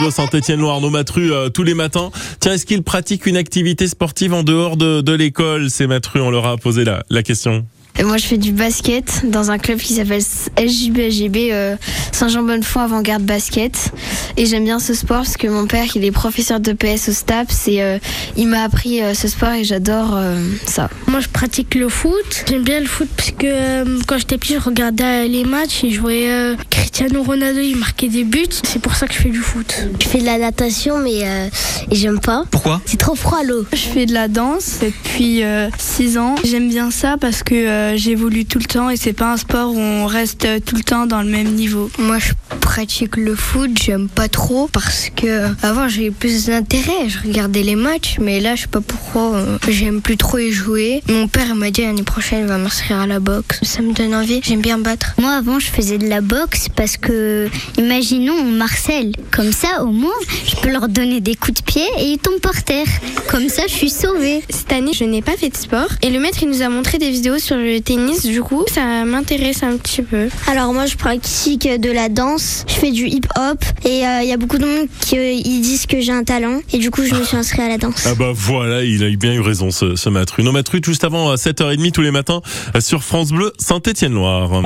Bleu Saint-Étienne-Loire, nos Matru euh, tous les matins. Tiens, est-ce qu'ils pratiquent une activité sportive en dehors de, de l'école? Ces Matru, on leur a posé la, la question. Et moi, je fais du basket dans un club qui s'appelle SJBGB euh, Saint-Jean-Bonnefoy Avant-Garde Basket. Et j'aime bien ce sport parce que mon père, il est professeur de PS au STAPS et euh, il m'a appris euh, ce sport et j'adore euh, ça. Moi, je pratique le foot. J'aime bien le foot parce que euh, quand j'étais petit, je regardais les matchs et je voyais euh, Cristiano Ronaldo, il marquait des buts. C'est pour ça que je fais du foot. Je fais de la natation, mais euh, j'aime pas. Pourquoi? C'est trop froid l'eau. Je fais de la danse depuis 6 ans. J'aime bien ça parce que euh, j'évolue tout le temps et c'est pas un sport où on reste euh, tout le temps dans le même niveau. Moi, je pratique le foot, j'aime pas trop parce que euh, avant j'avais plus d'intérêt, je regardais les matchs, mais là je sais pas pourquoi euh, j'aime plus trop y jouer. Mon père m'a dit l'année prochaine il va m'inscrire à la boxe, ça me donne envie, j'aime bien battre. Moi, avant, je faisais de la boxe parce que, imaginons, on Marcel. Comme ça, au moins, je peux leur donner des coups de pied et ils tombent par terre. Comme ça, je suis sauvée. Cette année, je n'ai pas fait de sport et le maître, il nous a montré des vidéos sur le tennis. Du coup, ça m'intéresse un petit peu. Alors, moi, je pratique de la danse. Je fais du hip-hop. Et il y a beaucoup de monde qui euh, ils disent que j'ai un talent. Et du coup, je me suis inscrite à la danse. Ah bah voilà, il a eu bien eu raison ce, ce Matru. Nos Matru juste avant à 7h30 tous les matins euh, sur France Bleu Saint-Étienne-Loire.